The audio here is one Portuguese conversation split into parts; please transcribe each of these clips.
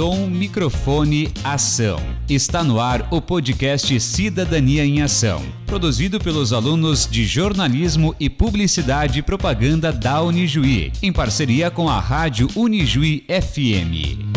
som, microfone, ação. Está no ar o podcast Cidadania em Ação, produzido pelos alunos de jornalismo e publicidade e propaganda da Unijuí, em parceria com a rádio Unijuí FM.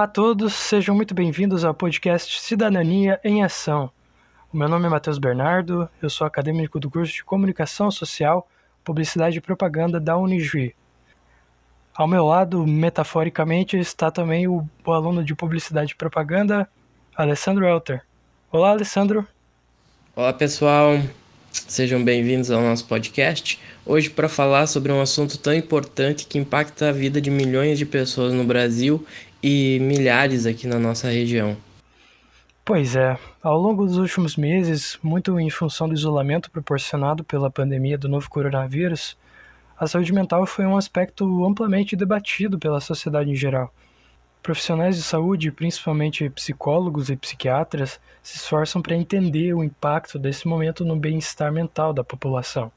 Olá a todos, sejam muito bem-vindos ao podcast Cidadania em Ação. O meu nome é Matheus Bernardo, eu sou acadêmico do curso de Comunicação Social, Publicidade e Propaganda da Unijuí. Ao meu lado, metaforicamente, está também o, o aluno de Publicidade e Propaganda, Alessandro Elter. Olá, Alessandro. Olá, pessoal. Sejam bem-vindos ao nosso podcast. Hoje, para falar sobre um assunto tão importante que impacta a vida de milhões de pessoas no Brasil e milhares aqui na nossa região. Pois é, ao longo dos últimos meses, muito em função do isolamento proporcionado pela pandemia do novo coronavírus, a saúde mental foi um aspecto amplamente debatido pela sociedade em geral. Profissionais de saúde, principalmente psicólogos e psiquiatras, se esforçam para entender o impacto desse momento no bem-estar mental da população.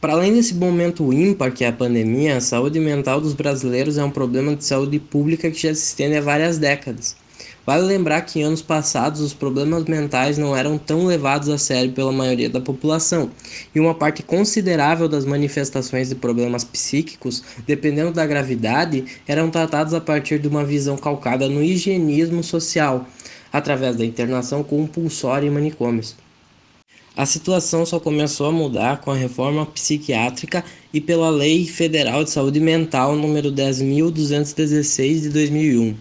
Para além desse momento ímpar que é a pandemia, a saúde mental dos brasileiros é um problema de saúde pública que já se estende há várias décadas. Vale lembrar que em anos passados os problemas mentais não eram tão levados a sério pela maioria da população, e uma parte considerável das manifestações de problemas psíquicos, dependendo da gravidade, eram tratados a partir de uma visão calcada no higienismo social, através da internação compulsória em manicômios. A situação só começou a mudar com a reforma psiquiátrica e pela Lei Federal de Saúde Mental número 10.216 de 2001.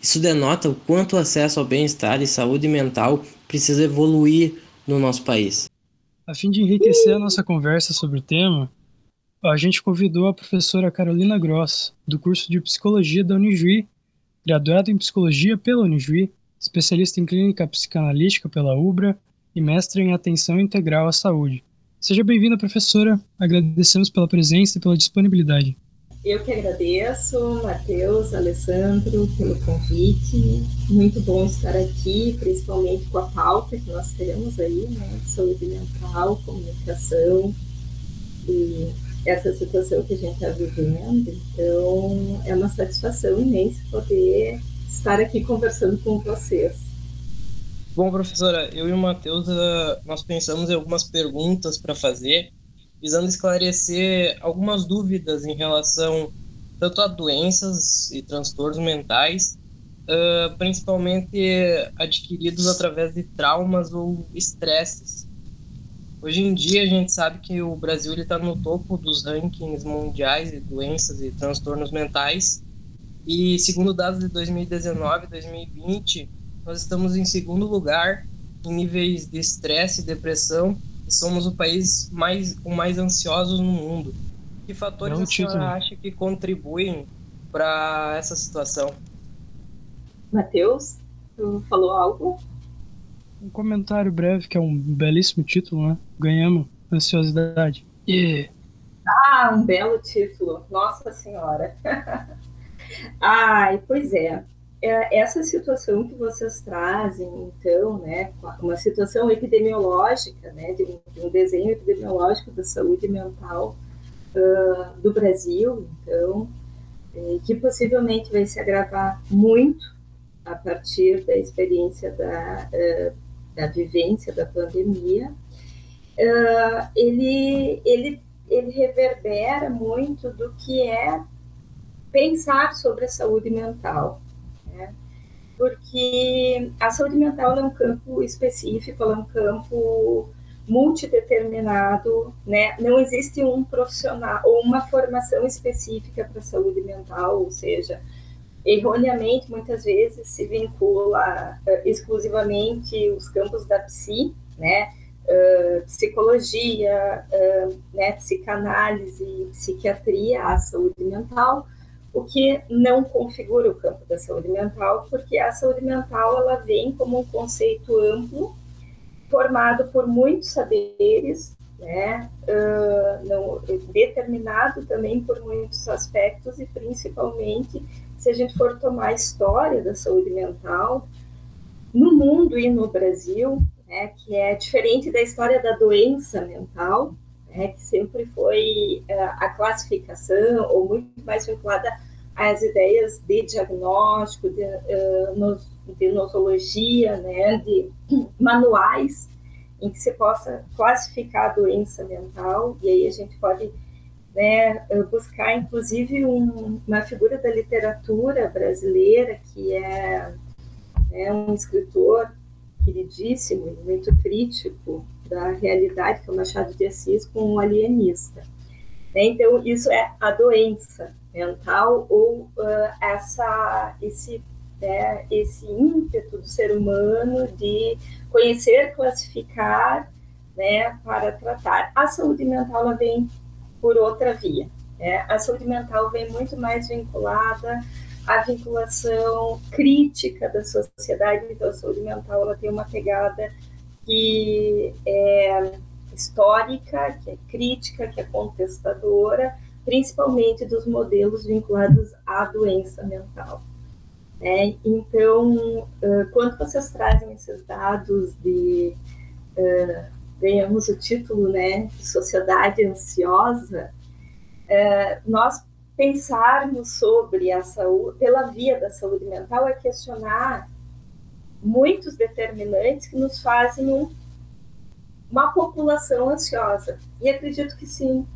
Isso denota o quanto o acesso ao bem-estar e saúde mental precisa evoluir no nosso país. A fim de enriquecer a nossa conversa sobre o tema, a gente convidou a professora Carolina Gross, do curso de Psicologia da Unijuí, graduada em Psicologia pela Unijuí, especialista em Clínica Psicanalítica pela UBRA e mestre em Atenção Integral à Saúde. Seja bem-vinda, professora. Agradecemos pela presença e pela disponibilidade. Eu que agradeço, Matheus, Alessandro, pelo convite. Muito bom estar aqui, principalmente com a pauta que nós temos aí, né, de saúde mental, comunicação e essa situação que a gente está vivendo. Então, é uma satisfação imensa poder estar aqui conversando com vocês. Bom, professora, eu e o Matheus, uh, nós pensamos em algumas perguntas para fazer, visando esclarecer algumas dúvidas em relação tanto a doenças e transtornos mentais, uh, principalmente adquiridos através de traumas ou estresses. Hoje em dia a gente sabe que o Brasil está no topo dos rankings mundiais de doenças e transtornos mentais, E segundo dados de 2019 e 2020, nós estamos em segundo lugar em níveis de estresse e depressão e somos o país mais o mais ansioso no mundo. Que fatores a senhora acha que contribuem para essa situação? Matheus, tu falou algo? Um comentário breve, que é um belíssimo título, né? Ganhamos ansiosidade. Yeah. Ah, um belo título. Nossa Senhora. Ai, pois é. É. Essa situação que vocês trazem, então, né, uma situação epidemiológica, né, de um, de desenho epidemiológico da saúde mental uh, do Brasil, então, que possivelmente vai se agravar muito a partir da experiência da, uh, da vivência da pandemia, uh, ele, ele, ele reverbera muito do que é pensar sobre a saúde mental. Porque a saúde mental é um campo específico, é um campo multideterminado, né? Não existe um profissional ou uma formação específica para a saúde mental, ou seja, erroneamente muitas vezes se vincula uh, exclusivamente os campos da psi, né? Uh, psicologia, uh, né, psicanálise, psiquiatria à saúde mental, o que não configura o campo da saúde mental, porque a saúde mental ela vem como um conceito amplo, formado por muitos saberes, né, uh, não, determinado também por muitos aspectos e principalmente se a gente for tomar a história da saúde mental no mundo e no Brasil, né, que é diferente da história da doença mental, né, que sempre foi uh, a classificação ou muito mais vinculada às ideias de diagnóstico, de, nos, de nosologia, né, de manuais em que se possa classificar a doença mental, e aí a gente pode né, buscar inclusive um, uma figura da literatura brasileira que é, é um escritor queridíssimo e muito crítico da realidade, que é o Machado de Assis, com um alienista. Né? Então, isso é a doença mental ou uh, essa, esse, né, esse ímpeto do ser humano de conhecer, classificar, né, para tratar. A saúde mental ela vem por outra via. Né? A saúde mental vem muito mais vinculada à vinculação crítica da sociedade, então a saúde mental ela tem uma pegada que é histórica, que é crítica, que é contestadora, principalmente dos modelos vinculados à doença mental. É, então, quando vocês trazem esses dados de ganhamos o título né, de sociedade ansiosa, é, nós pensarmos sobre a saúde, pela via da saúde mental, é questionar muitos determinantes que nos fazem um, uma população ansiosa. E acredito que sim.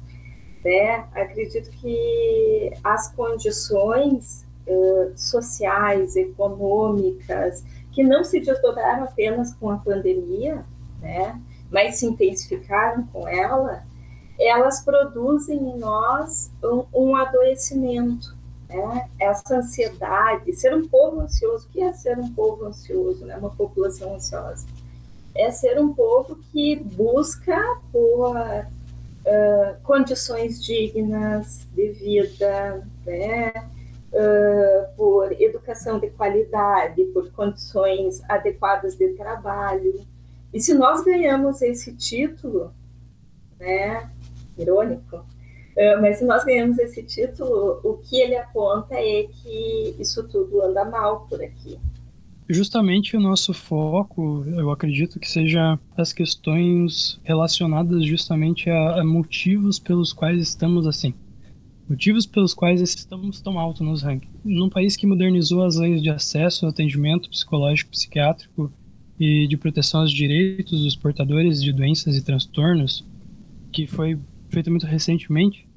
Né? Acredito que as condições uh, sociais, econômicas, que não se desdobraram apenas com a pandemia, né? mas se intensificaram com ela, elas produzem em nós um, um adoecimento. Né? Essa ansiedade, ser um povo ansioso, o que é ser um povo ansioso, né? uma população ansiosa? É ser um povo que busca por uh, condições dignas de vida, né? Uh, por educação de qualidade, por condições adequadas de trabalho, e se nós ganhamos esse título, né, irônico, mas se nós ganhamos esse título, o que ele aponta é que isso tudo anda mal por aqui. Justamente o nosso foco, eu acredito que seja as questões relacionadas justamente a, a motivos pelos quais estamos assim. Motivos pelos quais estamos tão alto nos rankings. Num país que modernizou as leis de acesso ao atendimento psicológico psiquiátrico e de proteção aos direitos dos portadores de doenças e transtornos, que foi feito muito recentemente,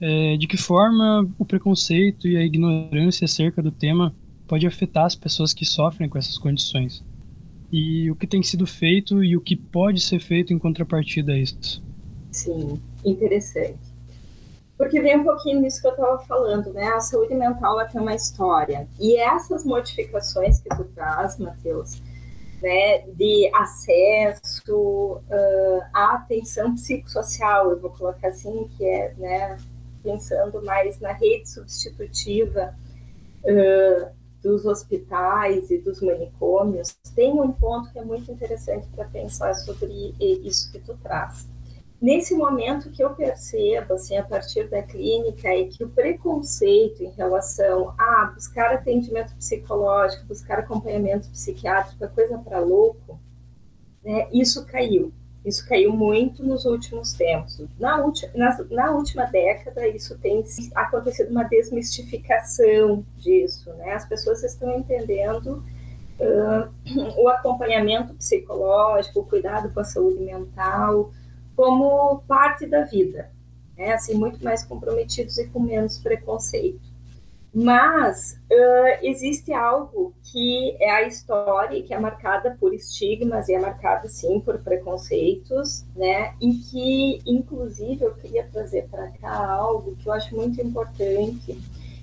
é, de que forma o preconceito e a ignorância acerca do tema pode afetar as pessoas que sofrem com essas condições. E o que tem sido feito e o que pode ser feito em contrapartida a isso. Sim, interessante. Porque vem um pouquinho nisso que eu estava falando, né? A saúde mental ela tem uma história. E essas modificações que tu traz, Matheus, né, de acesso uh, à atenção psicossocial, eu vou colocar assim, que é né, pensando mais na rede substitutiva uh, dos hospitais e dos manicômios, tem um ponto que é muito interessante para pensar sobre isso que tu traz. Nesse momento que eu percebo, assim, a partir da clínica, é que o preconceito em relação a buscar atendimento psicológico, buscar acompanhamento psiquiátrico, é coisa para louco, né, isso caiu. Isso caiu muito nos últimos tempos. Na, na, na, última década, isso tem acontecido uma desmistificação disso. Né? As pessoas estão entendendo uh, o acompanhamento psicológico, o cuidado com a saúde mental, como parte da vida. Né? Assim, muito mais comprometidos e com menos preconceito. Mas uh, existe algo que é a história que é marcada por estigmas e é marcada sim por preconceitos, né? E que, inclusive, eu queria trazer para cá algo que eu acho muito importante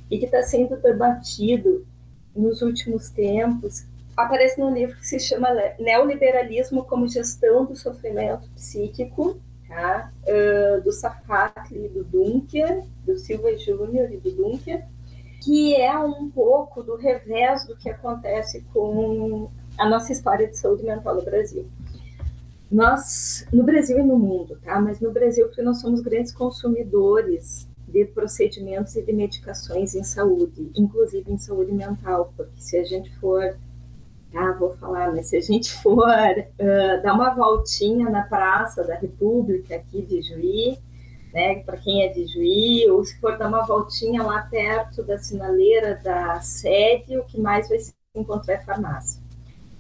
e que está sendo debatido nos últimos tempos. Aparece num livro que se chama Neoliberalismo como Gestão do Sofrimento Psíquico, tá? Uh, do Safakli e do Dunker, do Silva Júnior e do Dunker que é um pouco do revés do que acontece com a nossa história de saúde mental no Brasil. Nós, no Brasil e no mundo, tá? Mas no Brasil, porque nós somos grandes consumidores de procedimentos e de medicações em saúde, inclusive em saúde mental, porque se a gente for, ah, vou falar, mas se a gente for uh, dar uma voltinha na Praça da República aqui de Juí, né, para quem é de Juí, ou se for dar uma voltinha lá perto da sinaleira da sede, o que mais vai se encontrar é farmácia.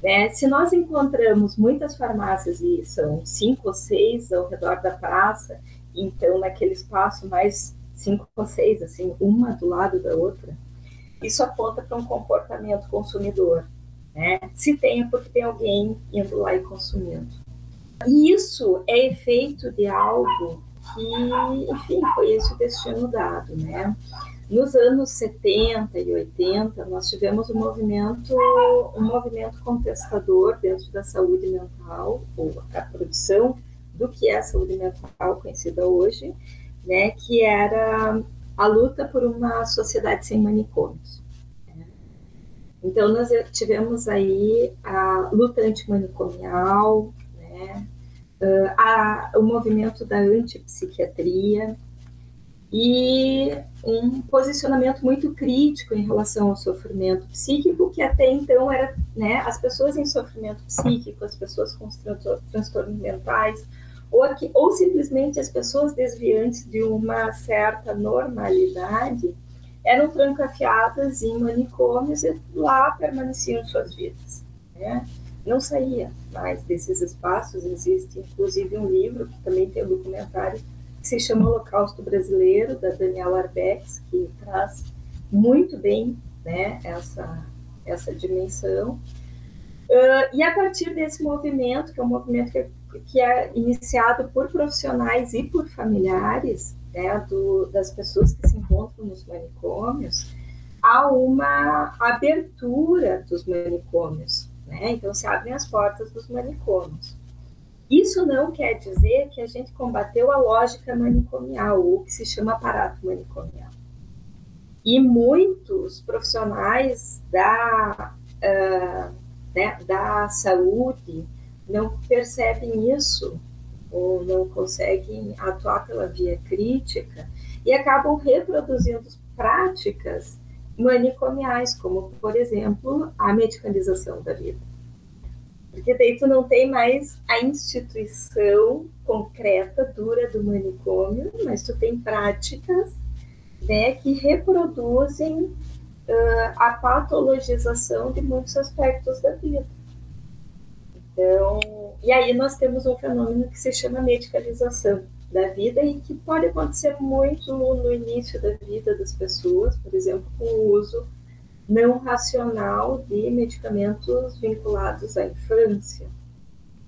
Né? Se nós encontramos muitas farmácias, e são cinco ou seis ao redor da praça, então naquele espaço mais cinco ou seis, assim, uma do lado da outra, isso aponta para um comportamento consumidor. Né? Se tem, é porque tem alguém indo lá e consumindo. E isso é efeito de algo que, enfim, foi esse o destino dado, né? Nos anos 70 e 80, nós tivemos um movimento, um movimento contestador dentro da saúde mental, ou a produção do que é a saúde mental conhecida hoje, né, que era a luta por uma sociedade sem manicômios. Né? Então, nós tivemos aí a luta antimanicomial, né, uh, a, o movimento da antipsiquiatria e um posicionamento muito crítico em relação ao sofrimento psíquico, que até então era né, as pessoas em sofrimento psíquico, as pessoas com transtornos mentais, ou, aqui, ou simplesmente as pessoas desviantes de uma certa normalidade eram trancafiadas em manicômios e lá permaneciam suas vidas. Né? Não saía mais desses espaços. Existe, inclusive, um livro, que também tem um documentário, que se chama Holocausto Brasileiro, da Daniela Arbex, que traz muito bem né, essa, essa dimensão. Uh, e a partir desse movimento, que é um movimento que é, que é iniciado por profissionais e por familiares né, do, das pessoas que se encontram nos manicômios, há uma abertura dos manicômios né? Então se abrem as portas dos manicômios. Isso não quer dizer que a gente combateu a lógica manicomial, ou que se chama aparato manicomial. E muitos profissionais da, uh, né, da saúde não percebem isso, ou não conseguem atuar pela via crítica, e acabam reproduzindo práticas manicomiais, como, por exemplo, a medicalização da vida. Porque daí tu não tem mais a instituição concreta, dura do manicômio, mas tu tem práticas né, que reproduzem uh, a patologização de muitos aspectos da vida. Então, e aí nós temos um fenômeno que se chama medicalização da vida e que pode acontecer muito no início da vida das pessoas, por exemplo, com o uso não racional de medicamentos vinculados à infância.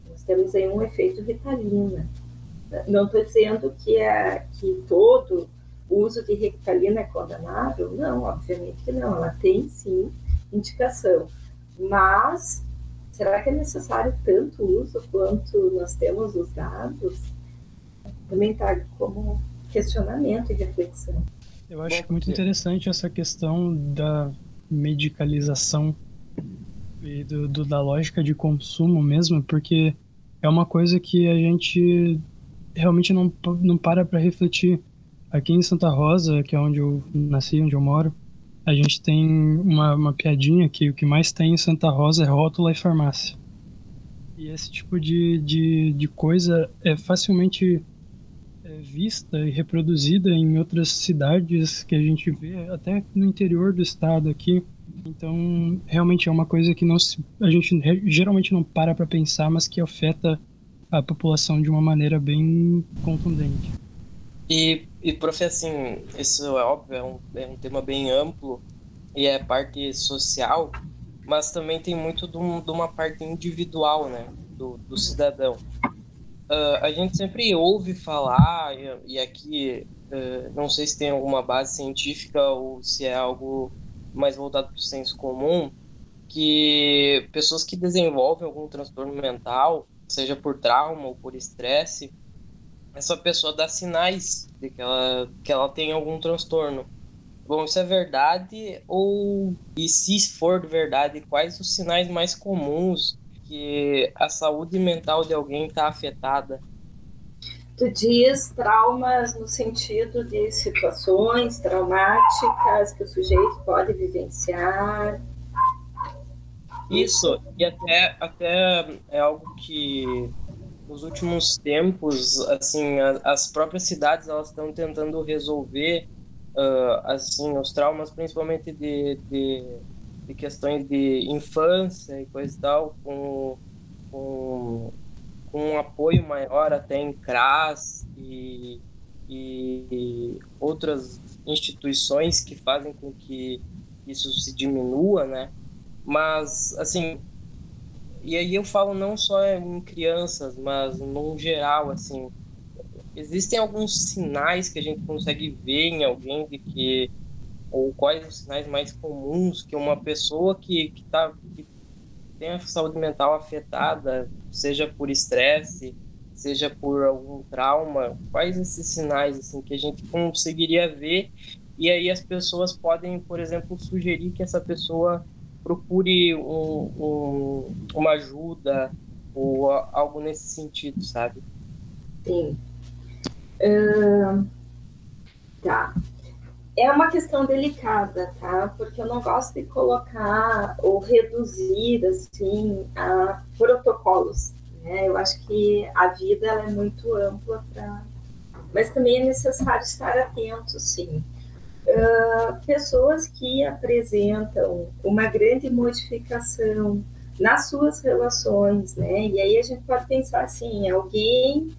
Nós temos aí um efeito ritalina. Não estou dizendo que, é, que todo uso de Ritalina é condenável? Não, obviamente que não. Ela tem sim indicação, mas será que é necessário tanto uso quanto nós temos os dados? Também está como questionamento e reflexão. Eu acho muito interessante essa questão da medicalização e do, do, da lógica de consumo mesmo, porque é uma coisa que a gente realmente não, não para para refletir. Aqui em Santa Rosa, que é onde eu nasci, onde eu moro, a gente tem uma, uma piadinha que o que mais tem em Santa Rosa é rótula e farmácia. E esse tipo de, de, de coisa é facilmente vista e reproduzida em outras cidades que a gente vê, até no interior do estado aqui. Então, realmente é uma coisa que não se, a gente geralmente não para para pensar, mas que afeta a população de uma maneira bem contundente. E, e prof, assim, isso é óbvio, é um, é um tema bem amplo e é parte social, mas também tem muito de, um, de uma parte individual, né, do, do cidadão. Uh, a gente sempre ouve falar, e, e aqui uh, não sei se tem alguma base científica ou se é algo mais voltado para o senso comum, que pessoas que desenvolvem algum transtorno mental, seja por trauma ou por estresse, essa pessoa dá sinais de que ela, que ela tem algum transtorno. Bom, isso é verdade? Ou, e se for verdade, quais os sinais mais comuns que a saúde mental de alguém está afetada? Tu diz traumas no sentido de situações traumáticas que o sujeito pode vivenciar. Isso, e até, até é algo que nos últimos tempos, assim, as próprias cidades elas estão tentando resolver uh, assim os traumas, principalmente de, de de questões de infância e coisa e tal, com, com, com um apoio maior até em CRAS e, e outras instituições que fazem com que isso se diminua, né? Mas, assim, e aí eu falo não só em crianças, mas no geral, assim, existem alguns sinais que a gente consegue ver em alguém de que ou quais os sinais mais comuns que uma pessoa que, que, tá, que tem a saúde mental afetada, seja por estresse, seja por algum trauma, quais esses sinais assim que a gente conseguiria ver e aí as pessoas podem, por exemplo, sugerir que essa pessoa procure um, um, uma ajuda ou algo nesse sentido, sabe? Sim. Uh, tá é uma questão delicada, tá? Porque eu não gosto de colocar ou reduzir assim a protocolos. Né? Eu acho que a vida é muito ampla para, mas também é necessário estar atento, sim. Uh, pessoas que apresentam uma grande modificação nas suas relações, né? E aí a gente pode pensar assim, alguém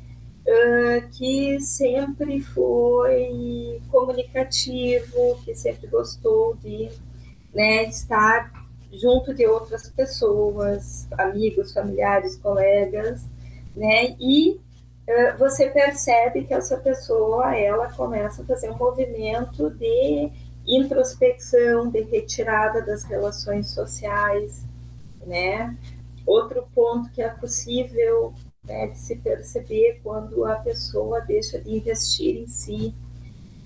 uh, que sempre foi comunicativo, que sempre gostou de né, estar junto de outras pessoas, amigos, familiares, colegas, né? E uh, você percebe que essa pessoa ela começa a fazer um movimento de introspecção, de retirada das relações sociais, né? Outro ponto que é possível de se perceber quando a pessoa deixa de investir em si.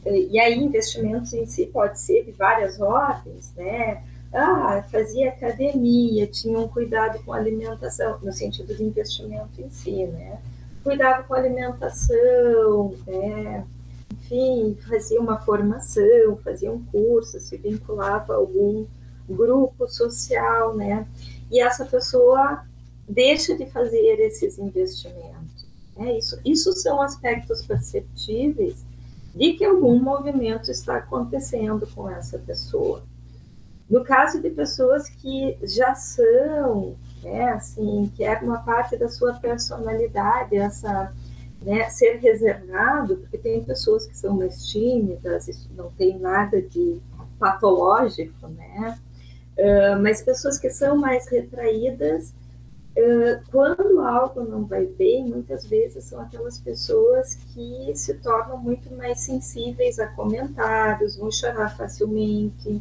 E aí, investimentos em si pode ser de várias ordens, né? Ah, fazia academia, tinha um cuidado com a alimentação, no sentido de investimento em si, né? Cuidado com a alimentação, né? Enfim, fazia uma formação, fazia um curso, se vinculava a algum grupo social, né? E essa pessoa deixa de fazer esses investimentos. Né? Isso, isso são aspectos perceptíveis de que algum movimento está acontecendo com essa pessoa. No caso de pessoas que já são, né, assim, que é uma parte da sua personalidade, essa né, ser reservado, porque tem pessoas que são mais tímidas, isso não tem nada de patológico, né? Uh, mas pessoas que são mais retraídas quando algo não vai bem, muitas vezes são aquelas pessoas que se tornam muito mais sensíveis a comentários, vão chorar facilmente,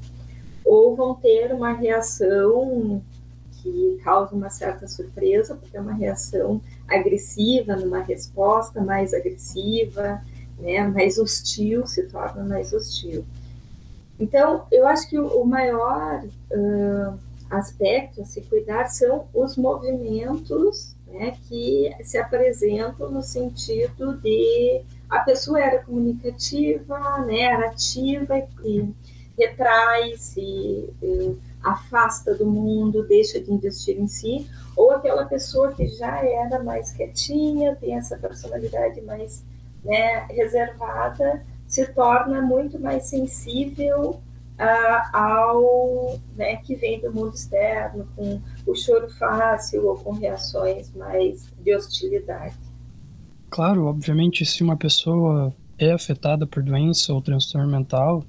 ou vão ter uma reação que causa uma certa surpresa, porque é uma reação agressiva, numa resposta mais agressiva, né, mais hostil, se torna mais hostil. Então, eu acho que o, maior uh, aspecto a se cuidar são os movimentos né, que se apresentam no sentido de a pessoa era comunicativa, né, era ativa e retrai, se afasta do mundo, deixa de investir em si, ou aquela pessoa que já era mais quietinha, tem essa personalidade mais né, reservada, se torna muito mais sensível uh, ao né, que vem do mundo externo, com o choro fácil ou com reações mais de hostilidade. Claro, obviamente, se uma pessoa é afetada por doença ou transtorno mental,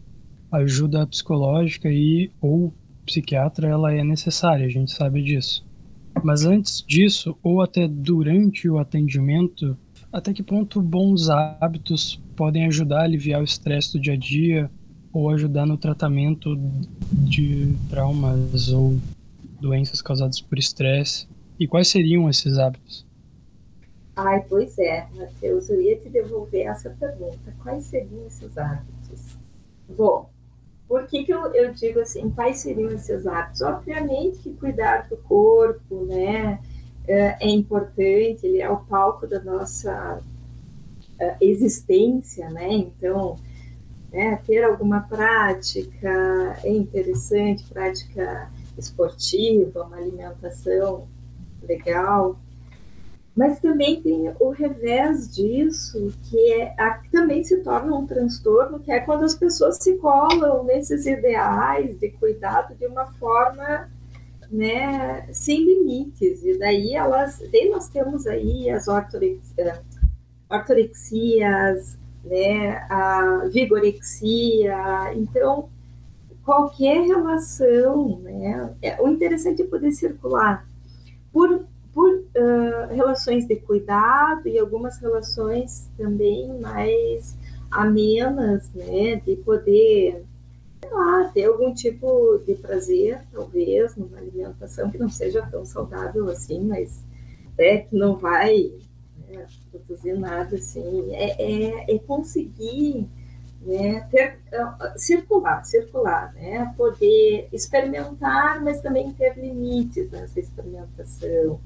ajuda psicológica e ou psiquiatra ela é necessária, a gente sabe disso. Mas antes disso, ou até durante o atendimento, até que ponto bons hábitos podem ajudar a aliviar o estresse do dia a dia ou ajudar no tratamento de traumas ou doenças causadas por estresse? E quais seriam esses hábitos? Ai, pois é, Matheus, eu ia te devolver essa pergunta. Quais seriam esses hábitos? Bom, por que, que eu, eu digo assim, quais seriam esses hábitos? Obviamente que cuidar do corpo, né, é, é importante, ele é o palco da nossa é, existência, né, então, né, ter alguma prática é interessante, prática esportiva, uma alimentação legal, mas também tem o revés disso, que é, a, também se torna um transtorno, que é quando as pessoas se colam nesses ideais de cuidado de uma forma né, sem limites. E daí elas, daí nós temos aí as ortorexias, ortorexias né, a vigorexia. Então, qualquer relação, né, é, o interessante é poder circular por por uh, relações de cuidado e algumas relações também mais amenas, né, de poder sei lá, ter algum tipo de prazer, talvez, numa alimentação que não seja tão saudável assim, mas é que não vai né, nada assim, é, é, é conseguir né, ter, uh, circular, circular, né, poder experimentar, mas também ter limites nessa experimentação,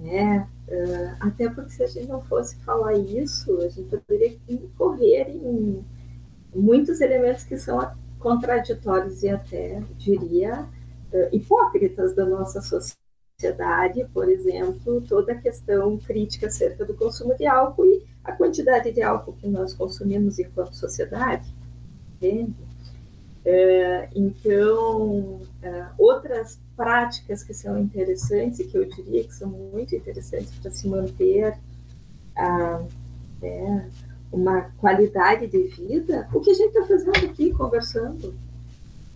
né? Uh, até porque se a gente não fosse falar isso, a gente poderia incorrer em muitos elementos que são contraditórios e até, diria, uh, hipócritas da nossa sociedade, por exemplo, toda a questão crítica acerca do consumo de álcool e a quantidade de álcool que nós consumimos enquanto sociedade, entende? Uh, então, outras práticas que são interessantes e que eu diria que são muito interessantes para se manter a, é, uma qualidade de vida, o que a gente está fazendo aqui, conversando,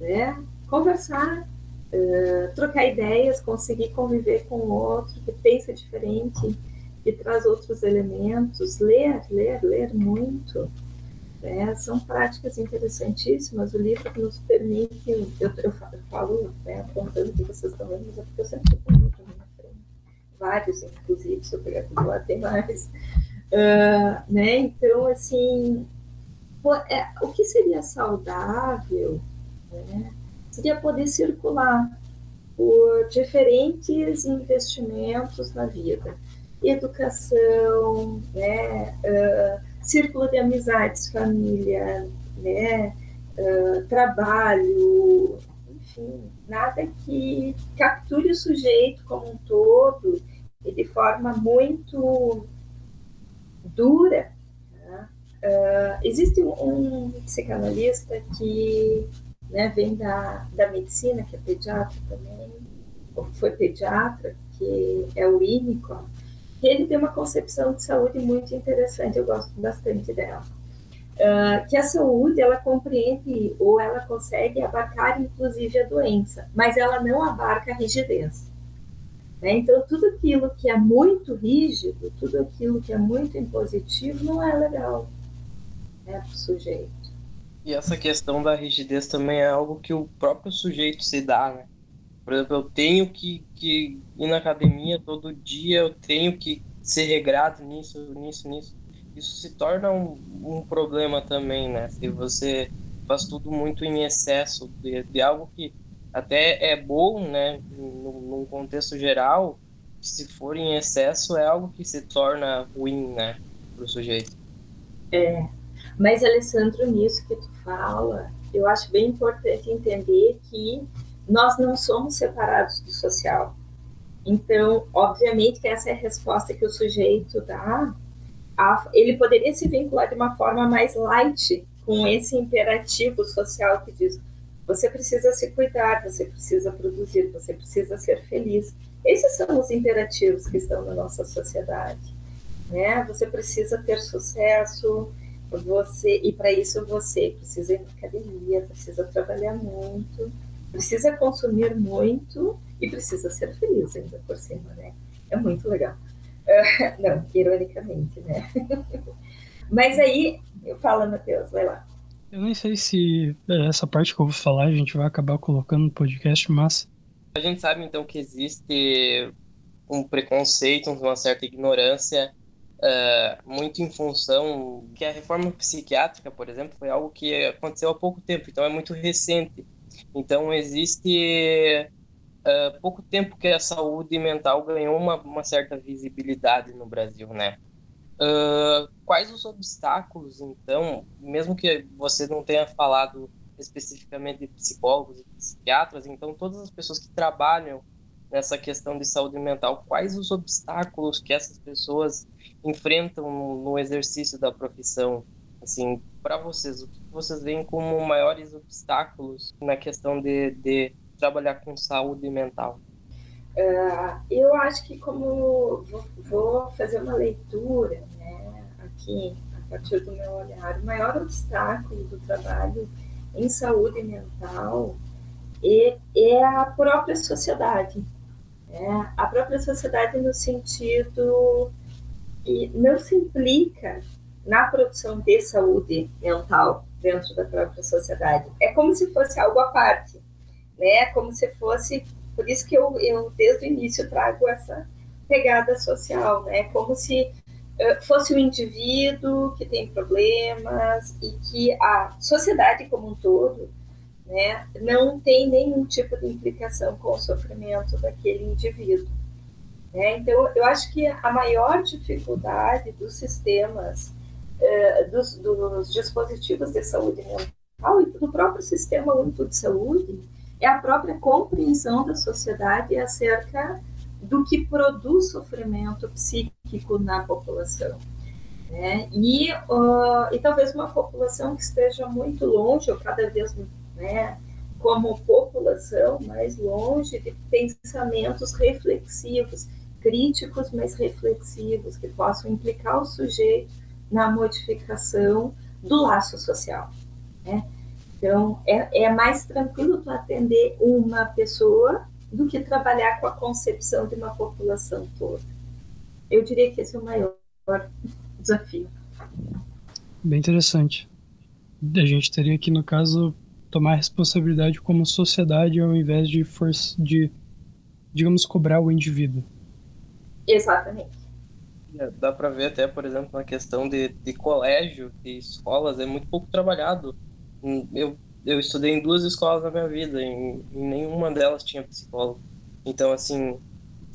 né? Conversar, uh, trocar ideias, conseguir conviver com o outro que pensa diferente, que traz outros elementos, ler, ler, ler muito, né? São práticas interessantíssimas. O livro nos permite, eu, eu, falo, né, apontando que vocês estão vendo, mas é porque eu sempre um livro na frente. Vários, inclusive, se eu pegar aqui do lado, tem mais. Uh, né? Então, assim, é, o que seria saudável né, seria poder circular por diferentes investimentos na vida. Educação, né, uh, círculo de amizades, família, né, uh, trabalho, enfim, nada que capture o sujeito como um todo e de forma muito dura. Uh, existe um, um psicanalista que né, vem da, da medicina, que é pediatra também, ou foi pediatra, que é o Winnicott, ele tem uma concepção de saúde muito interessante, eu gosto bastante dela. Uh, que a saúde ela compreende ou ela consegue abarcar inclusive a doença, mas ela não abarca a rigidez. Né? Então, tudo aquilo que é muito rígido, tudo aquilo que é muito impositivo, não é legal né, para o sujeito. E essa questão da rigidez também é algo que o próprio sujeito se dá, né? Por exemplo, eu tenho que, que ir na academia todo dia, eu tenho que ser regrado nisso, nisso, nisso. Isso se torna um, um problema também, né? Se você faz tudo muito em excesso de, de algo que até é bom, né, num contexto geral, se for em excesso é algo que se torna ruim, né, para o sujeito. É, mas Alessandro, nisso que tu fala, eu acho bem importante entender que nós não somos separados do social. Então, obviamente que essa é a resposta que o sujeito dá. A, ele poderia se vincular de uma forma mais light com esse imperativo social que diz você precisa se cuidar, você precisa produzir, você precisa ser feliz. Esses são os imperativos que estão na nossa sociedade. Né? Você precisa ter sucesso, você e para isso você precisa ir na academia, precisa trabalhar muito, precisa consumir muito e precisa ser feliz ainda por cima, né? É muito legal. Uh, não, ironicamente, né? Mas aí, eu falo, Matheus, vai lá. Eu nem sei se é, essa parte que eu vou falar a gente vai acabar colocando no podcast, mas. A gente sabe então que existe um preconceito, uma certa ignorância, uh, muito em função que a reforma psiquiátrica, por exemplo, foi algo que aconteceu há pouco tempo, então é muito recente. Então existe uh, pouco tempo que a saúde mental ganhou uma, uma certa visibilidade no Brasil, né? Uh, quais os obstáculos, então, mesmo que você não tenha falado especificamente de psicólogos e psiquiatras, então todas as pessoas que trabalham nessa questão de saúde mental, quais os obstáculos que essas pessoas enfrentam no, exercício da profissão? Assim, para vocês, o que vocês veem como maiores obstáculos na questão de, de trabalhar com saúde mental? Uh, eu acho que como vou, fazer uma leitura né, aqui a partir do meu olhar, o maior obstáculo do trabalho em saúde mental é, é a própria sociedade. Né? A própria sociedade no sentido que não se implica na produção de saúde mental dentro da própria sociedade. É como se fosse algo à parte, né? Como se fosse por isso que eu, eu desde o início trago essa pegada social, né? Como se fosse o um indivíduo que tem problemas e que a sociedade como um todo, né, não tem nenhum tipo de implicação com o sofrimento daquele indivíduo. Né? Então, eu acho que a maior dificuldade dos sistemas, uh, dos, dos dispositivos de saúde mental e do próprio sistema único de saúde é a própria compreensão da sociedade acerca do que produz sofrimento psíquico na população. Né? E, uh, e talvez uma população que esteja muito longe, ou cada vez né, como população mais longe de pensamentos reflexivos, críticos, mas reflexivos, que possam implicar o sujeito na modificação do laço social. Né? Então, é, é mais tranquilo tu atender uma pessoa do que trabalhar com a concepção de uma população toda. Eu diria que esse é o maior desafio. Bem interessante. A gente teria que, no caso, tomar responsabilidade como sociedade ao invés de força de, digamos, cobrar o indivíduo. Exatamente. É, dá para ver até, por exemplo, na questão de, de colégio, de escolas, é muito pouco trabalhado eu, eu estudei em duas escolas na minha vida, e em nenhuma delas tinha psicólogo. Então, assim,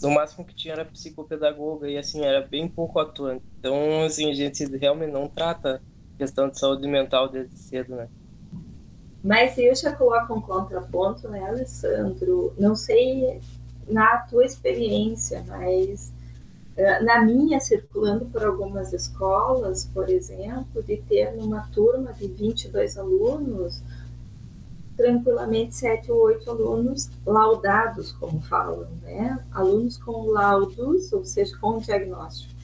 no máximo que tinha era psicopedagoga e, assim, era bem pouco atuante. Então, assim, a gente realmente não trata questão de saúde mental desde cedo, né? Mas eu já coloco um contraponto, né, Alessandro? Não sei na tua experiência, mas eh, na minha, circulando por algumas escolas, por exemplo, de ter numa turma de 22 alunos, tranquilamente sete ou oito alunos laudados, como falam, né? Alunos com laudos, ou seja, com diagnósticos eh,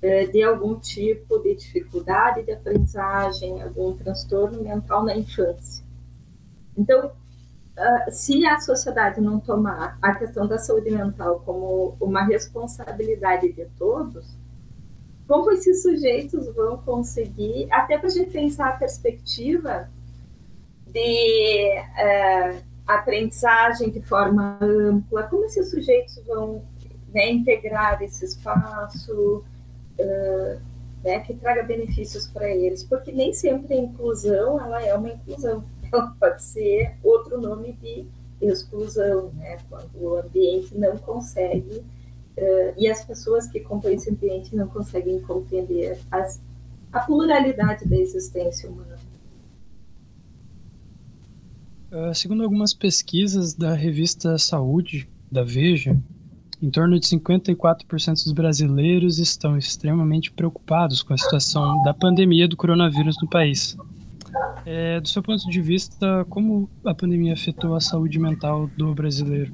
de algum tipo de dificuldade de aprendizagem, algum transtorno mental na infância. Então, uh, se a sociedade não tomar a questão da saúde mental como uma responsabilidade de todos, como esses sujeitos vão conseguir, até para a gente pensar a perspectiva de uh, aprendizagem de forma ampla, como esses sujeitos vão né, integrar esse espaço, né, que traga benefícios para eles, porque nem sempre a inclusão ela é uma inclusão, ela pode ser outro nome de exclusão, né, quando o ambiente não consegue uh, e as pessoas que compõem esse ambiente não conseguem compreender as, a pluralidade da existência humana. Uh, segundo algumas pesquisas da revista Saúde, da Veja, em torno de 54% dos brasileiros estão extremamente preocupados com a situação da pandemia do coronavírus no país. É, do seu ponto de vista, como a pandemia afetou a saúde mental do brasileiro?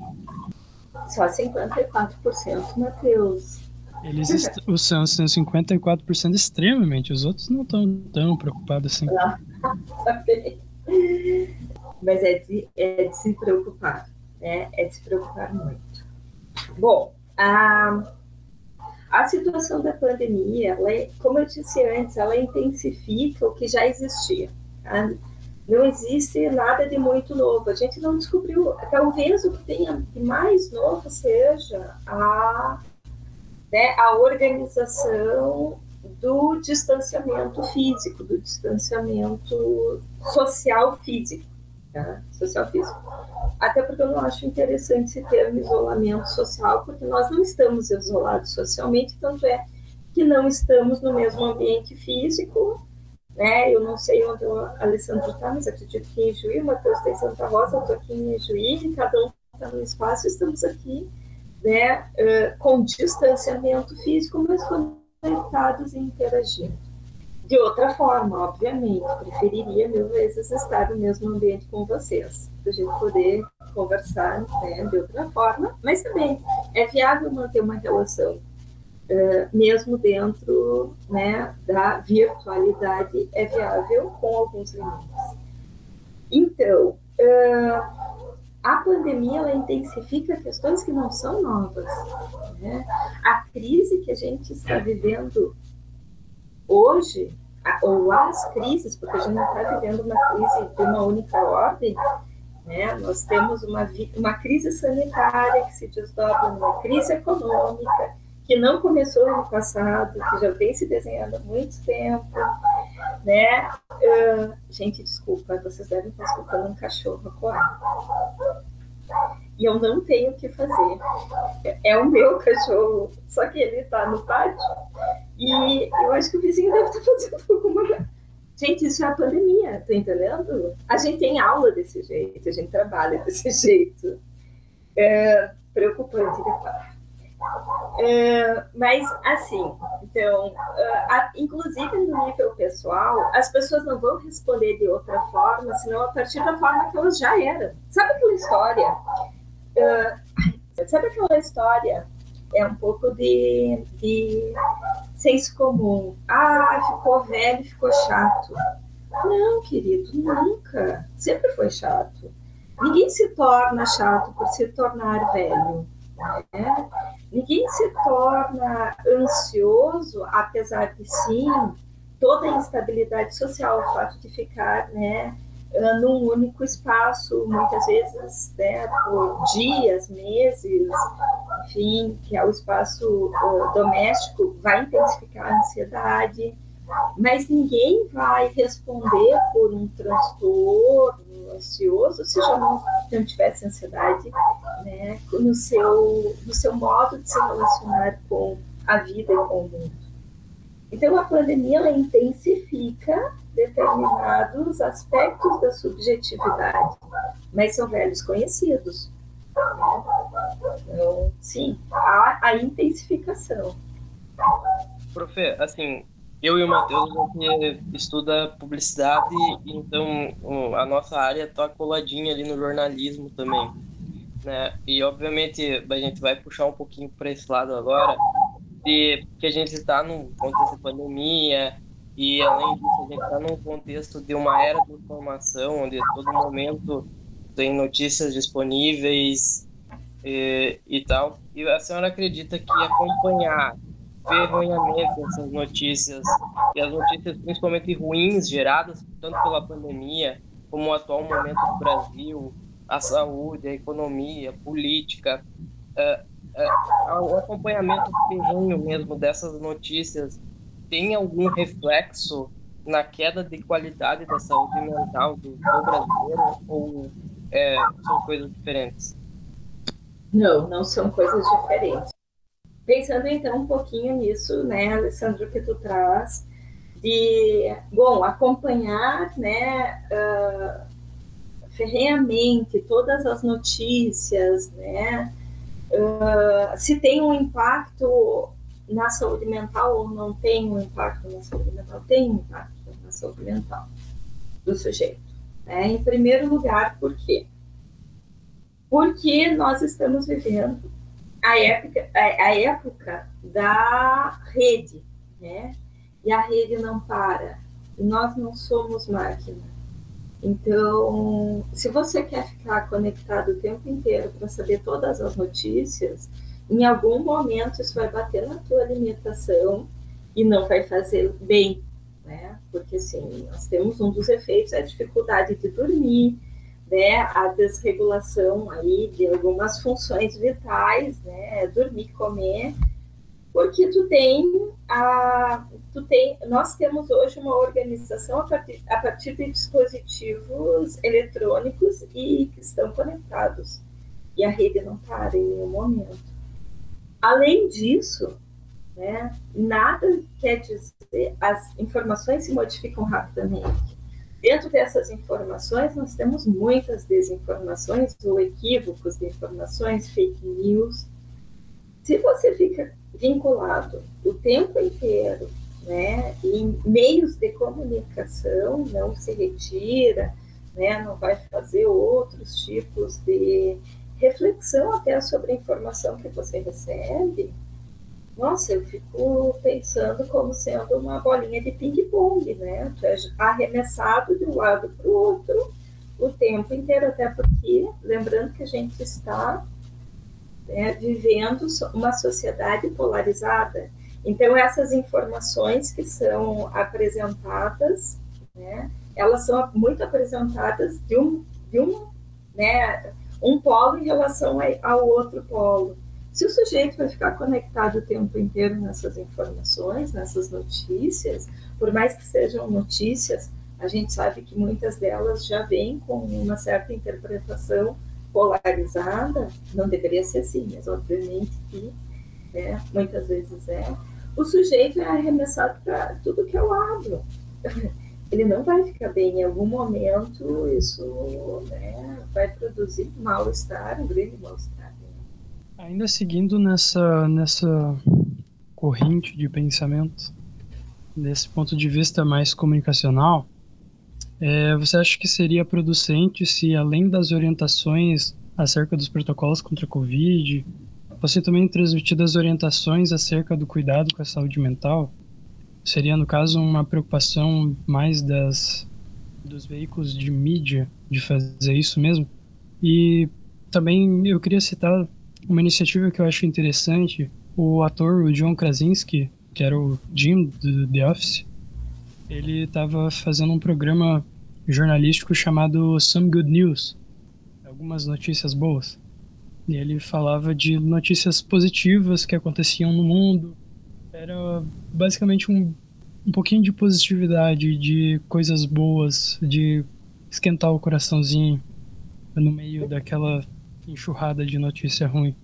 Só 54%, Matheus. Eles os são, são 54% extremamente, os outros não estão tão preocupados assim. Ah, tá mas é de, é de se preocupar, né? É de se preocupar muito. Bom, a, a situação da pandemia, ela, é, como eu disse antes, ela intensifica o que já existia. Tá? Não existe nada de muito novo. A gente não descobriu, talvez o que tenha de mais novo seja a, né, a organização do distanciamento físico, do distanciamento social físico né, social físico. Até porque eu não acho interessante esse termo isolamento social, porque nós não estamos isolados socialmente, tanto é que não estamos no mesmo ambiente físico, né? Eu não sei onde o Alessandro está, mas acredito que em Juí, o Matheus está em Santa Rosa, eu estou aqui em Juí, cada um está no espaço, estamos aqui, né? Uh, com distanciamento físico, mas conectados e interagindo. De outra forma, obviamente, preferiria mil vezes estar no mesmo ambiente com vocês, para a gente poder conversar né, de outra forma, mas também é viável manter uma relação, uh, mesmo dentro né, da virtualidade, é viável com alguns limites. Então, uh, a pandemia ela intensifica questões que não são novas. Né? A crise que a gente está vivendo hoje, ou as crises, porque a gente não está vivendo uma crise de uma única ordem, né? nós temos uma, uma crise sanitária que se desdobra numa crise econômica, que não começou no passado, que já vem se desenhando há muito tempo, né? Uh, gente, desculpa, vocês devem estar escutando um cachorro coar. E eu não tenho o que fazer. É, é o meu cachorro, só que ele está no pátio e eu acho que o vizinho deve estar fazendo alguma coisa. Gente, isso é a pandemia, tá entendendo? A gente tem aula desse jeito, a gente trabalha desse jeito. É preocupante, de É, mas, assim, então, a, inclusive no nível pessoal, as pessoas não vão responder de outra forma, senão a partir da forma que elas já eram. Sabe aquela história? Uh, sabe aquela história é um pouco de, de senso comum. Ah, ficou velho, ficou chato. Não, querido, nunca. Sempre foi chato. Ninguém se torna chato por se tornar velho. Né? Ninguém se torna ansioso, apesar de sim, toda a instabilidade social, o fato de ficar né, num único espaço, muitas vezes né, por dias, meses, enfim, que é o espaço doméstico, vai intensificar a ansiedade, mas ninguém vai responder por um transtorno ansioso se já não, não tivesse ansiedade né, no, seu, no seu modo de se relacionar com a vida e com o mundo. Então, a pandemia ela intensifica determinados aspectos da subjetividade, mas são velhos conhecidos. Então, sim, há a intensificação. Profe, assim, eu e o Matheus, a gente estuda publicidade, então a nossa área está coladinha ali no jornalismo também. Né? E, obviamente, a gente vai puxar um pouquinho para esse lado agora, de que a gente está num contexto de pandemia, e além disso, a gente está num contexto de uma era de informação, onde a todo momento tem notícias disponíveis e, e tal. E a senhora acredita que acompanhar ferronhamento dessas notícias e as notícias principalmente ruins geradas tanto pela pandemia como o atual momento do Brasil, a saúde, a economia, a política, uh, uh, o acompanhamento ferrenho mesmo dessas notícias tem algum reflexo na queda de qualidade da saúde mental do, do brasileiro ou é, são coisas diferentes? Não, não são coisas diferentes. Pensando então um pouquinho nisso, né, Alessandro, que tu traz, de, bom, acompanhar, né, uh, ferreamente todas as notícias, né, uh, se tem um impacto na saúde mental ou não tem um impacto na saúde mental, tem um impacto na saúde mental do sujeito. Né? Em primeiro lugar, por quê? Porque nós estamos vivendo a época, a, época da rede, né? E a rede não para. E nós não somos máquina. Então, se você quer ficar conectado o tempo inteiro para saber todas as notícias, em algum momento isso vai bater na tua alimentação e não vai fazer bem, né? Porque assim, nós temos um dos efeitos é a dificuldade de dormir, né? A desregulação aí de algumas funções vitais, né? Dormir, comer, porque tu tem a, tu tem, nós temos hoje uma organização a partir, a partir de dispositivos eletrônicos e que estão conectados e a rede não para em nenhum momento. Além disso, né, nada quer dizer, as informações se modificam rapidamente. Dentro dessas informações, nós temos muitas desinformações ou equívocos de informações, fake news. Se você fica vinculado o tempo inteiro né, em meios de comunicação, não se retira, né, não vai fazer outros tipos de reflexão até sobre a informação que você recebe, nossa, eu fico pensando como sendo uma bolinha de ping-pong, né? Tu é arremessado de um lado para o outro o tempo inteiro, até porque, lembrando que a gente está né, vivendo uma sociedade polarizada. Então, essas informações que são apresentadas, né, elas são muito apresentadas de um, de um né, um polo em relação ao outro polo. Se o sujeito vai ficar conectado o tempo inteiro nessas informações, nessas notícias, por mais que sejam notícias, a gente sabe que muitas delas já vêm com uma certa interpretação polarizada, não deveria ser assim, mas obviamente que né, muitas vezes é. O sujeito é arremessado para tudo que é lado. Ele não vai ficar bem em algum momento, isso né, vai produzir mal-estar, um grande mal-estar. Ainda seguindo nessa, nessa corrente de pensamento, desse ponto de vista mais comunicacional, é, você acha que seria producente se, além das orientações acerca dos protocolos contra a Covid, você também transmitidas orientações acerca do cuidado com a saúde mental? Seria, no caso, uma preocupação mais das dos veículos de mídia de fazer isso mesmo. E também eu queria citar uma iniciativa que eu acho interessante. O ator o John Krasinski, que era o Jim do The Office, ele estava fazendo um programa jornalístico chamado Some Good News, algumas notícias boas. E ele falava de notícias positivas que aconteciam no mundo. Era basicamente um um pouquinho de positividade, de coisas boas, de esquentar o coraçãozinho no meio daquela enxurrada de notícia ruim.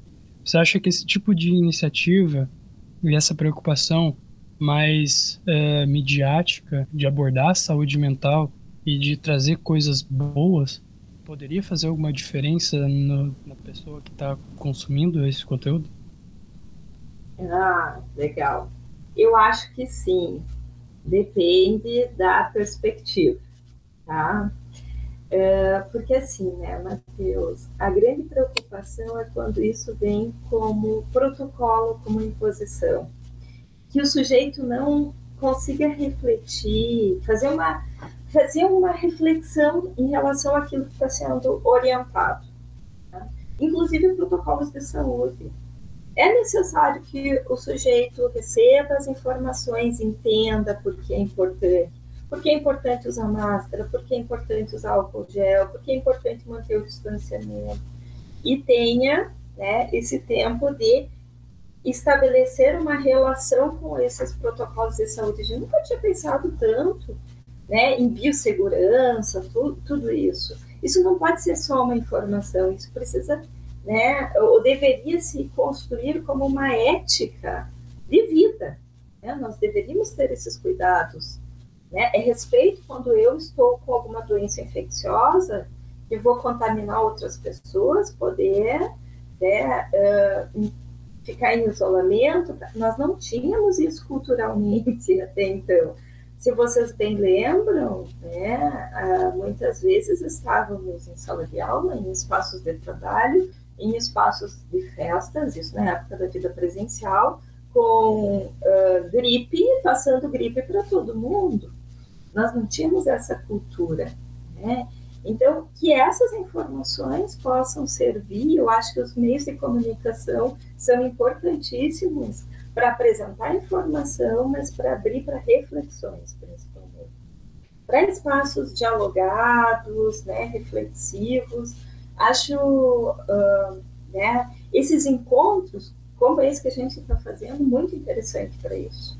Você acha que esse tipo de iniciativa e essa preocupação mais é, midiática de abordar a saúde mental e de trazer coisas boas poderia fazer alguma diferença no, na pessoa que está consumindo esse conteúdo? Ah, legal. Eu acho que sim depende da perspectiva, tá? É, porque assim, né, Matheus, a grande preocupação é quando isso vem como protocolo, como imposição, que o sujeito não consiga refletir, fazer uma fazer uma reflexão em relação àquilo que está sendo orientado, tá? inclusive protocolos de saúde. É necessário que o sujeito receba as informações, entenda por que é importante. Por que é importante usar máscara? Por que é importante usar álcool gel? Por que é importante manter o distanciamento? E tenha né, esse tempo de estabelecer uma relação com esses protocolos de saúde. Eu nunca tinha pensado tanto né, em biossegurança, tudo, tudo isso. Isso não pode ser só uma informação, isso precisa, né, ou deveria se construir como uma ética de vida. Né? Nós deveríamos ter esses cuidados. Né? É respeito quando eu estou com alguma doença infecciosa e vou contaminar outras pessoas, poder né, uh, ficar em isolamento. Nós não tínhamos isso culturalmente até então. Se vocês bem lembram, né, ah, muitas vezes estávamos em sala de aula, em espaços de trabalho, em espaços de festas, isso na época da vida presencial, com uh, gripe, passando gripe para todo mundo. Nós não tínhamos essa cultura. Né? Então, que essas informações possam servir, eu acho que os meios de comunicação são importantíssimos para apresentar informação, mas para abrir para reflexões, principalmente. Para espaços dialogados, né, reflexivos, acho uh, né, esses encontros, como esse que a gente está fazendo, muito interessante para isso.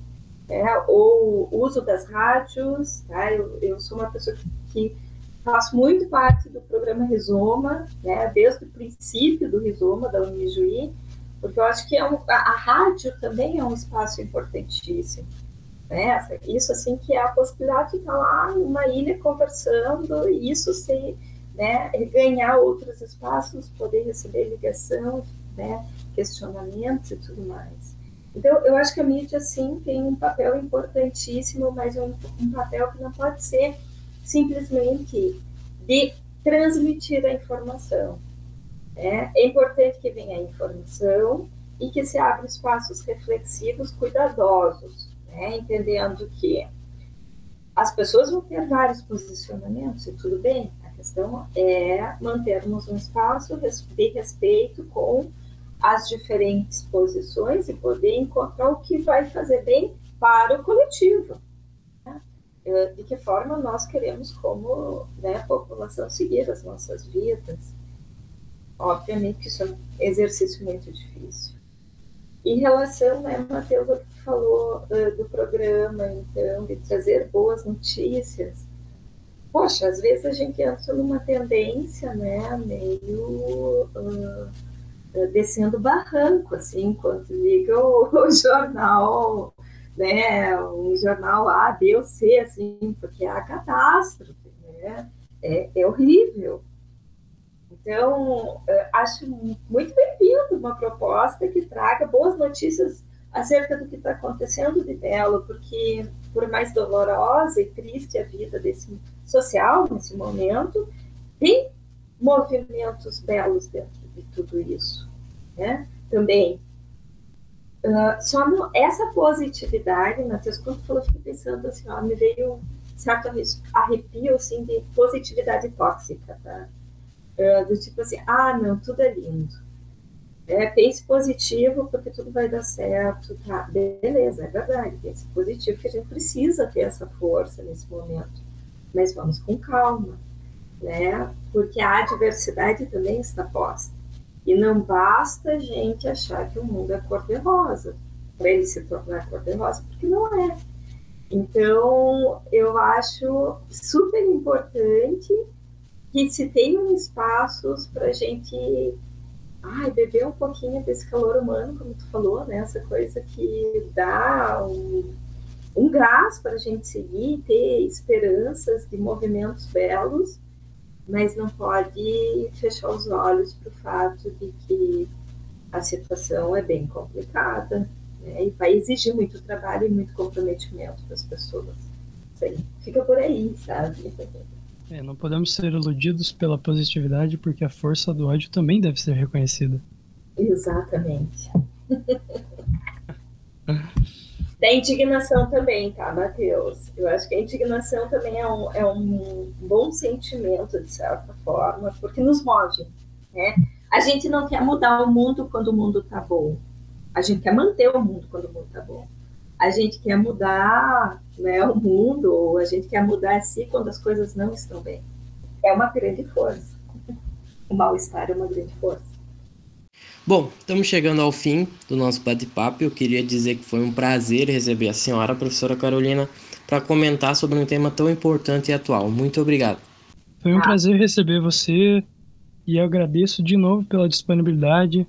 É, ou uso das rádios, tá? eu, eu sou uma pessoa que, que faço muito parte do programa Rizoma, né, desde o princípio do Rizoma da Unijuí, porque eu acho que é um, a, a, rádio também é um espaço importantíssimo. Né? Isso assim que é a possibilidade de estar lá numa ilha conversando e isso se né, ganhar outros espaços, poder receber ligação, né, questionamentos e tudo mais. Então, eu acho que a mídia, sim, tem um papel importantíssimo, mas um, um papel que não pode ser simplesmente de transmitir a informação, é, é importante que venha a informação e que se abra espaços reflexivos cuidadosos, né? entendendo que as pessoas vão ter vários posicionamentos e tudo bem. A questão é mantermos um espaço de respeito com as diferentes posições e poder encontrar o que vai fazer bem para o coletivo. Né? De que forma nós queremos, como né, população, seguir as nossas vidas Obviamente que isso é um exercício muito difícil. Em relação, né, Matheus, ao que falou uh, do programa, então, de trazer boas notícias, poxa, às vezes a gente entra numa tendência, né, meio uh, descendo barranco, assim, quando liga o, o, jornal, né, um jornal A, B ou C, assim, porque é a catástrofe, né, é, é horrível. Então, acho muito bem-vindo uma proposta que traga boas notícias acerca do que está acontecendo de belo, porque por mais dolorosa e triste a vida desse social nesse momento, tem movimentos belos dentro tudo isso, né? Também uh, só no, essa positividade, Matheus, quando falou, eu fiquei pensando assim, ó, me veio um certo arrepio assim de positividade tóxica, tá? É, do tipo assim, ah, não, tudo é lindo. É, pense positivo porque tudo vai dar certo, tá? Beleza, é verdade, pense positivo que a gente precisa ter essa força nesse momento. Mas vamos com calma, né? Porque a adversidade também está posta. E não basta a gente achar que o mundo é cor-de-rosa, para ele se tornar cor-de-rosa, porque não é. Então, eu acho super importante que se tenham espaços para a gente ai, beber um pouquinho desse calor humano, como tu falou, né? Essa coisa que dá um, um gás para a gente seguir, ter esperanças de movimentos belos, mas não pode fechar os olhos para o fato de que a situação é bem complicada né? e vai exigir muito trabalho e muito comprometimento das pessoas. Aí, fica por aí, sabe? É, não podemos ser iludidos pela positividade, porque a força do ódio também deve ser reconhecida. Exatamente. Da indignação também, tá, Matheus? Eu acho que a indignação também é um, é um bom sentimento, de certa forma, porque nos move, né? A gente não quer mudar o mundo quando o mundo tá bom. A gente quer manter o mundo quando o mundo tá bom. A gente quer mudar né, o mundo, ou a gente quer mudar a si quando as coisas não estão bem. É uma grande força. O mal-estar é uma grande força. Bom, estamos chegando ao fim do nosso bate-papo. Eu queria dizer que foi um prazer receber a senhora, a professora Carolina, para comentar sobre um tema tão importante e atual. Muito obrigado. Foi um prazer receber você e eu agradeço de novo pela disponibilidade.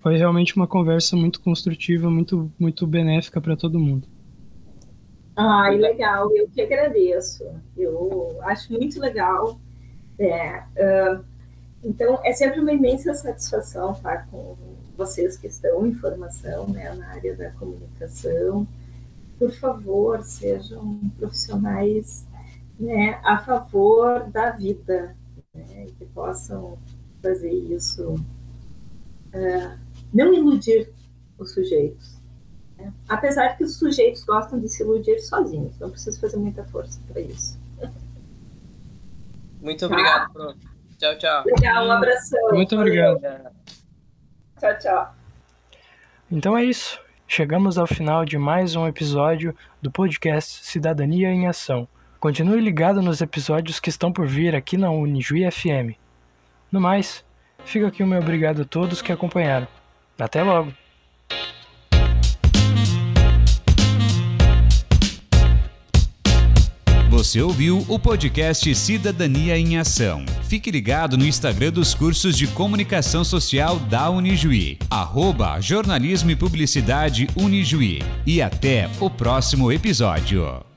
Foi realmente uma conversa muito construtiva, muito, muito benéfica para todo mundo. Ai, legal, eu que agradeço. Eu acho muito legal. É, uh, então, é sempre uma imensa satisfação estar com vocês que estão em formação né, na área da comunicação. Por favor, sejam profissionais né, a favor da vida, né, que possam fazer isso, uh, não iludir os sujeitos. Né? Apesar que os sujeitos gostam de se iludir sozinhos, não precisa fazer muita força para isso. Muito obrigado, tá? prof. Tchau, tchau. Legal, um abração. Muito obrigado. Tchau, tchau. Então é isso. Chegamos ao final de mais um episódio do podcast Cidadania em Ação. Continue ligado nos episódios que estão por vir aqui na Unijuí FM. No mais, fica aqui o meu obrigado a todos que acompanharam. Até logo! Você ouviu o podcast Cidadania em Ação. Fique ligado no Instagram dos cursos de comunicação social da Unijuí, arroba jornalismo e publicidade Unijuí. E até o próximo episódio.